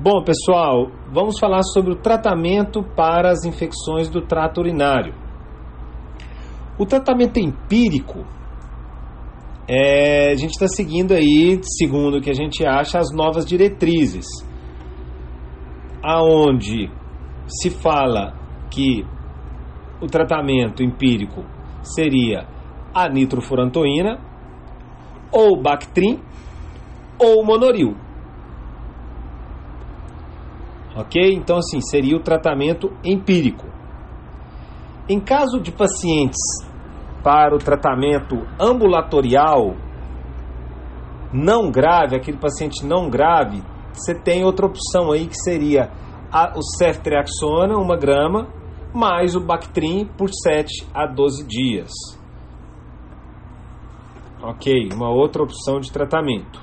Bom, pessoal, vamos falar sobre o tratamento para as infecções do trato urinário. O tratamento empírico, é, a gente está seguindo aí, segundo o que a gente acha, as novas diretrizes, aonde se fala que o tratamento empírico seria a nitrofurantoína, ou Bactrim, ou Monoril. Ok? Então, assim, seria o tratamento empírico. Em caso de pacientes para o tratamento ambulatorial não grave, aquele paciente não grave, você tem outra opção aí que seria a, o ceftriaxona, uma grama, mais o Bactrim por 7 a 12 dias. Ok, uma outra opção de tratamento.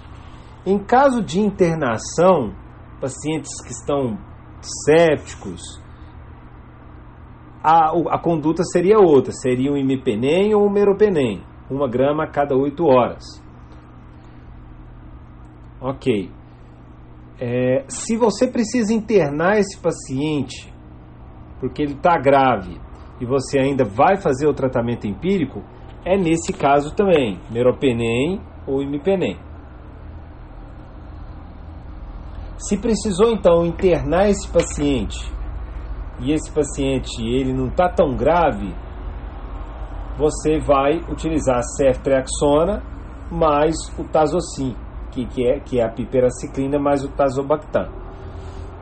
Em caso de internação, pacientes que estão sépticos, a, a conduta seria outra, seria um imipenem ou um meropenem, uma grama a cada 8 horas. Ok. É, se você precisa internar esse paciente porque ele está grave e você ainda vai fazer o tratamento empírico, é nesse caso também, meropenem ou imipenem. Se precisou então internar esse paciente e esse paciente ele não está tão grave, você vai utilizar a ceftriaxona mais o tazocin, que, que, é, que é a piperaciclina mais o tazobactam.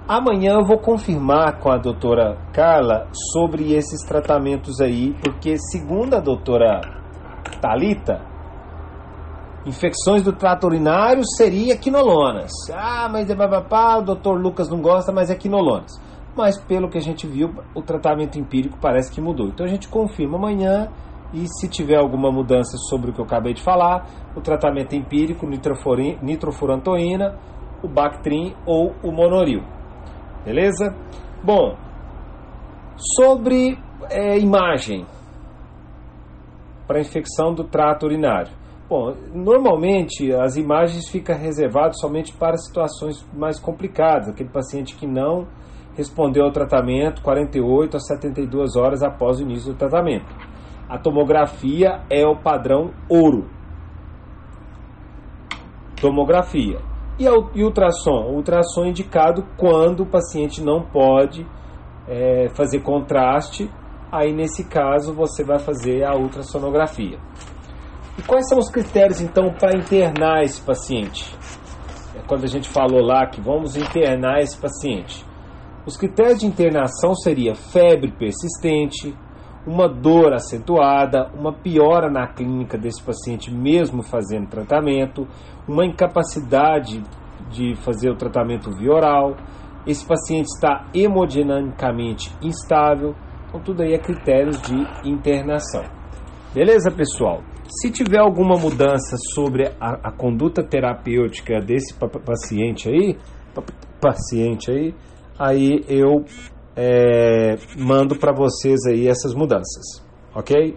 Amanhã eu vou confirmar com a doutora Carla sobre esses tratamentos aí, porque segundo a doutora Talita, infecções do trato urinário seria quinolonas. Ah, mas é babapá, o doutor Lucas não gosta, mas é quinolonas. Mas pelo que a gente viu, o tratamento empírico parece que mudou. Então a gente confirma amanhã e se tiver alguma mudança sobre o que eu acabei de falar, o tratamento empírico, nitrofurantoína, o Bactrim ou o Monoril. Beleza? Bom, sobre é, imagem para infecção do trato urinário. Bom, normalmente as imagens ficam reservadas somente para situações mais complicadas, aquele paciente que não respondeu ao tratamento 48 a 72 horas após o início do tratamento. A tomografia é o padrão ouro. Tomografia. E, o, e ultrassom? Ultrassom é indicado quando o paciente não pode é, fazer contraste. Aí, nesse caso, você vai fazer a ultrassonografia. E quais são os critérios, então, para internar esse paciente? É quando a gente falou lá que vamos internar esse paciente. Os critérios de internação seria febre persistente, uma dor acentuada, uma piora na clínica desse paciente mesmo fazendo tratamento, uma incapacidade de fazer o tratamento via oral, esse paciente está hemodinamicamente instável, então tudo aí é critérios de internação. Beleza, pessoal? Se tiver alguma mudança sobre a, a conduta terapêutica desse paciente aí, paciente aí, aí eu é, mando para vocês aí essas mudanças, ok?